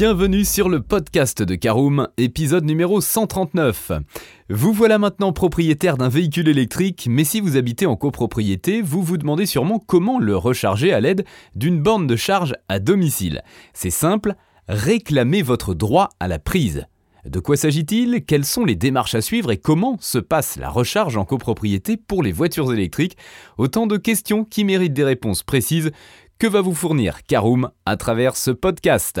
Bienvenue sur le podcast de Caroom, épisode numéro 139. Vous voilà maintenant propriétaire d'un véhicule électrique, mais si vous habitez en copropriété, vous vous demandez sûrement comment le recharger à l'aide d'une borne de charge à domicile. C'est simple, réclamez votre droit à la prise. De quoi s'agit-il? Quelles sont les démarches à suivre et comment se passe la recharge en copropriété pour les voitures électriques? Autant de questions qui méritent des réponses précises que va vous fournir Caroom à travers ce podcast?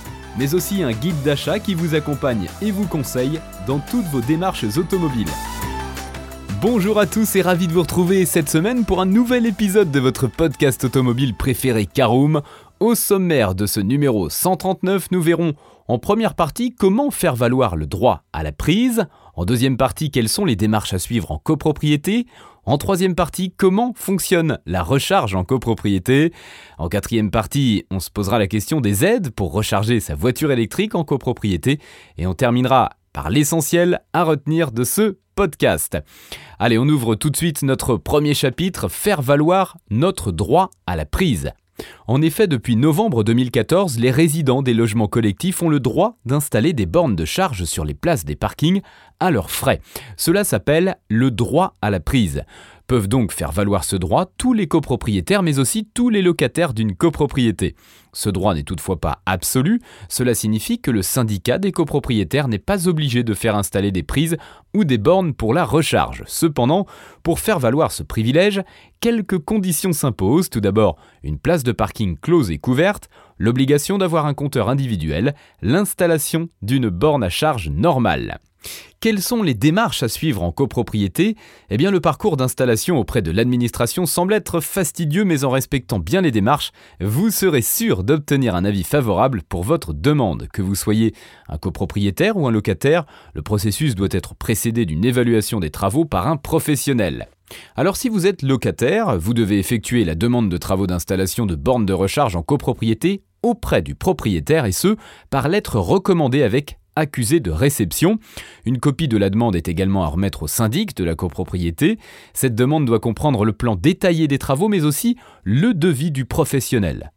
mais aussi un guide d'achat qui vous accompagne et vous conseille dans toutes vos démarches automobiles. Bonjour à tous et ravi de vous retrouver cette semaine pour un nouvel épisode de votre podcast automobile préféré Caroom. Au sommaire de ce numéro 139, nous verrons en première partie comment faire valoir le droit à la prise, en deuxième partie quelles sont les démarches à suivre en copropriété, en troisième partie, comment fonctionne la recharge en copropriété? En quatrième partie, on se posera la question des aides pour recharger sa voiture électrique en copropriété. Et on terminera par l'essentiel à retenir de ce podcast. Allez, on ouvre tout de suite notre premier chapitre, faire valoir notre droit à la prise. En effet, depuis novembre 2014, les résidents des logements collectifs ont le droit d'installer des bornes de charge sur les places des parkings à leurs frais. Cela s'appelle le droit à la prise. Peuvent donc faire valoir ce droit tous les copropriétaires mais aussi tous les locataires d'une copropriété. Ce droit n'est toutefois pas absolu, cela signifie que le syndicat des copropriétaires n'est pas obligé de faire installer des prises ou des bornes pour la recharge. Cependant, pour faire valoir ce privilège, quelques conditions s'imposent. Tout d'abord, une place de parking close et couverte, l'obligation d'avoir un compteur individuel, l'installation d'une borne à charge normale. Quelles sont les démarches à suivre en copropriété? Eh bien, le parcours d'installation auprès de l'administration semble être fastidieux, mais en respectant bien les démarches, vous serez sûr d'obtenir un avis favorable pour votre demande. Que vous soyez un copropriétaire ou un locataire, le processus doit être précédé d'une évaluation des travaux par un professionnel. Alors si vous êtes locataire, vous devez effectuer la demande de travaux d'installation de bornes de recharge en copropriété auprès du propriétaire et ce, par lettre recommandée avec accusé de réception. Une copie de la demande est également à remettre au syndic de la copropriété. Cette demande doit comprendre le plan détaillé des travaux mais aussi le devis du professionnel.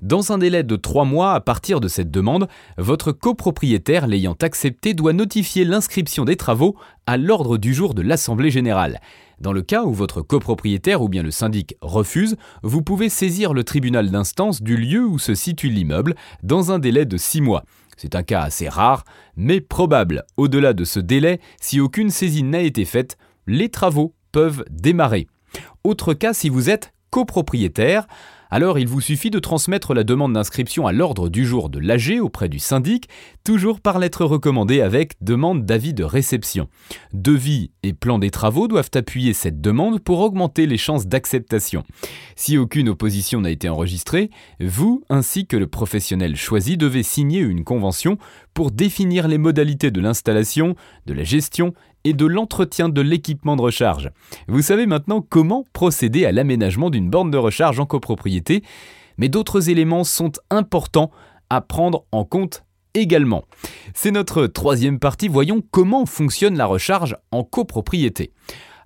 Dans un délai de trois mois à partir de cette demande, votre copropriétaire l'ayant accepté doit notifier l'inscription des travaux à l'ordre du jour de l'Assemblée générale. Dans le cas où votre copropriétaire ou bien le syndic refuse, vous pouvez saisir le tribunal d'instance du lieu où se situe l'immeuble dans un délai de six mois. C'est un cas assez rare, mais probable. Au-delà de ce délai, si aucune saisine n'a été faite, les travaux peuvent démarrer. Autre cas si vous êtes copropriétaire, alors il vous suffit de transmettre la demande d'inscription à l'ordre du jour de l'AG auprès du syndic, toujours par lettre recommandée avec demande d'avis de réception. Devis et plan des travaux doivent appuyer cette demande pour augmenter les chances d'acceptation. Si aucune opposition n'a été enregistrée, vous ainsi que le professionnel choisi devez signer une convention pour définir les modalités de l'installation, de la gestion et de l'entretien de l'équipement de recharge. Vous savez maintenant comment procéder à l'aménagement d'une borne de recharge en copropriété, mais d'autres éléments sont importants à prendre en compte également. C'est notre troisième partie, voyons comment fonctionne la recharge en copropriété.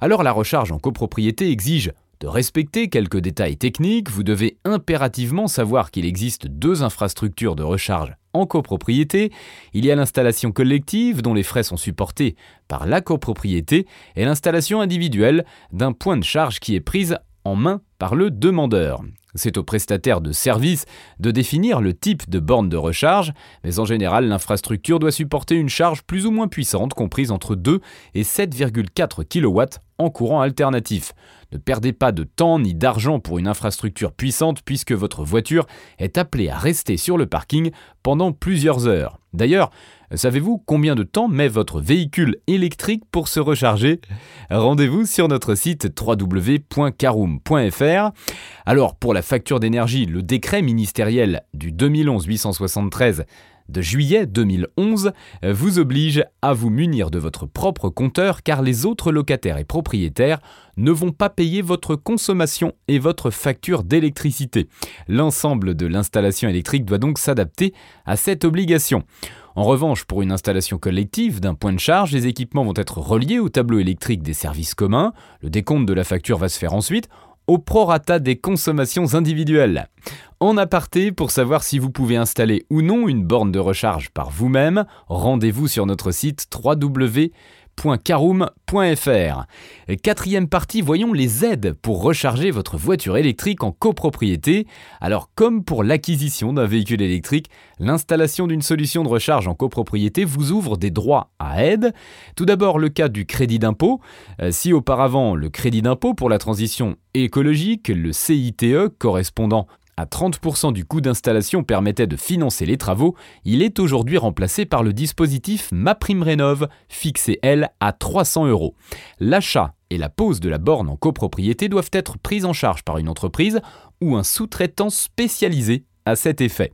Alors la recharge en copropriété exige de respecter quelques détails techniques, vous devez impérativement savoir qu'il existe deux infrastructures de recharge en copropriété. Il y a l'installation collective dont les frais sont supportés par la copropriété et l'installation individuelle d'un point de charge qui est prise en main par le demandeur. C'est au prestataire de service de définir le type de borne de recharge, mais en général l'infrastructure doit supporter une charge plus ou moins puissante comprise entre 2 et 7,4 kW en courant alternatif. Ne perdez pas de temps ni d'argent pour une infrastructure puissante puisque votre voiture est appelée à rester sur le parking pendant plusieurs heures. D'ailleurs, Savez-vous combien de temps met votre véhicule électrique pour se recharger? Rendez-vous sur notre site www.caroom.fr. Alors pour la facture d'énergie, le décret ministériel du 2011-873 de juillet 2011 vous oblige à vous munir de votre propre compteur car les autres locataires et propriétaires ne vont pas payer votre consommation et votre facture d'électricité. L'ensemble de l'installation électrique doit donc s'adapter à cette obligation. En revanche, pour une installation collective d'un point de charge, les équipements vont être reliés au tableau électrique des services communs, le décompte de la facture va se faire ensuite, au prorata des consommations individuelles. En aparté, pour savoir si vous pouvez installer ou non une borne de recharge par vous-même, rendez-vous sur notre site www caroom.fr. Quatrième partie, voyons les aides pour recharger votre voiture électrique en copropriété. Alors comme pour l'acquisition d'un véhicule électrique, l'installation d'une solution de recharge en copropriété vous ouvre des droits à aide. Tout d'abord le cas du crédit d'impôt. Euh, si auparavant le crédit d'impôt pour la transition écologique, le CITE correspondant à 30% du coût d'installation permettait de financer les travaux, il est aujourd'hui remplacé par le dispositif MaPrimeRénov, fixé elle à 300 euros. L'achat et la pose de la borne en copropriété doivent être prises en charge par une entreprise ou un sous-traitant spécialisé à cet effet.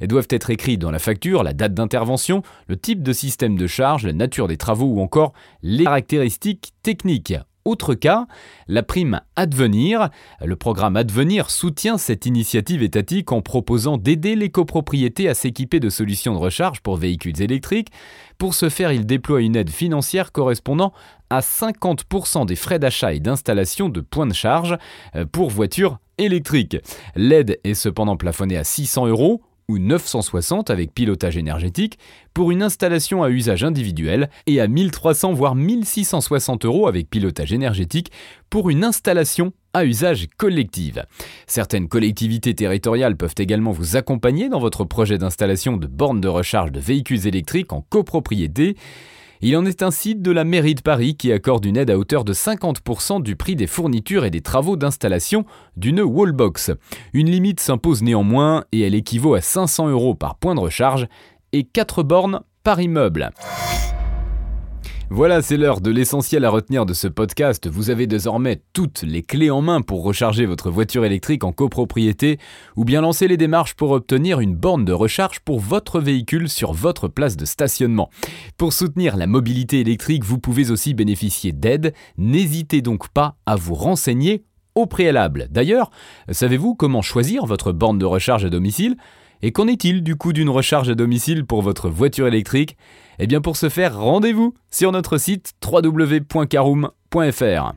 Elles doivent être écrites dans la facture la date d'intervention, le type de système de charge, la nature des travaux ou encore les caractéristiques techniques. Autre cas, la prime Advenir. Le programme Advenir soutient cette initiative étatique en proposant d'aider les copropriétés à s'équiper de solutions de recharge pour véhicules électriques. Pour ce faire, il déploie une aide financière correspondant à 50% des frais d'achat et d'installation de points de charge euh, pour voitures électriques. L'aide est cependant plafonnée à 600 euros ou 960 avec pilotage énergétique pour une installation à usage individuel et à 1300 voire 1660 euros avec pilotage énergétique pour une installation à usage collectif. Certaines collectivités territoriales peuvent également vous accompagner dans votre projet d'installation de bornes de recharge de véhicules électriques en copropriété. Il en est ainsi de la mairie de Paris qui accorde une aide à hauteur de 50% du prix des fournitures et des travaux d'installation d'une wallbox. Une limite s'impose néanmoins et elle équivaut à 500 euros par point de recharge et 4 bornes par immeuble. Voilà, c'est l'heure de l'essentiel à retenir de ce podcast. Vous avez désormais toutes les clés en main pour recharger votre voiture électrique en copropriété ou bien lancer les démarches pour obtenir une borne de recharge pour votre véhicule sur votre place de stationnement. Pour soutenir la mobilité électrique, vous pouvez aussi bénéficier d'aide. N'hésitez donc pas à vous renseigner au préalable. D'ailleurs, savez-vous comment choisir votre borne de recharge à domicile? Et qu'en est-il du coût d'une recharge à domicile pour votre voiture électrique? Eh bien pour ce faire, rendez-vous sur notre site www.caroom.fr.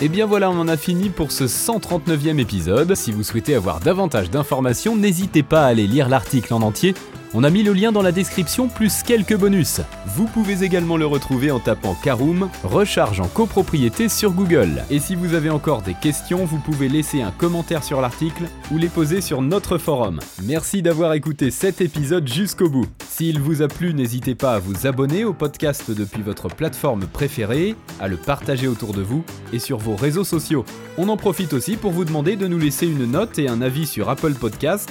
Et bien voilà, on en a fini pour ce 139e épisode. Si vous souhaitez avoir davantage d'informations, n'hésitez pas à aller lire l'article en entier on a mis le lien dans la description plus quelques bonus. Vous pouvez également le retrouver en tapant Caroom, recharge en copropriété sur Google. Et si vous avez encore des questions, vous pouvez laisser un commentaire sur l'article ou les poser sur notre forum. Merci d'avoir écouté cet épisode jusqu'au bout. S'il vous a plu, n'hésitez pas à vous abonner au podcast depuis votre plateforme préférée, à le partager autour de vous et sur vos réseaux sociaux. On en profite aussi pour vous demander de nous laisser une note et un avis sur Apple Podcast.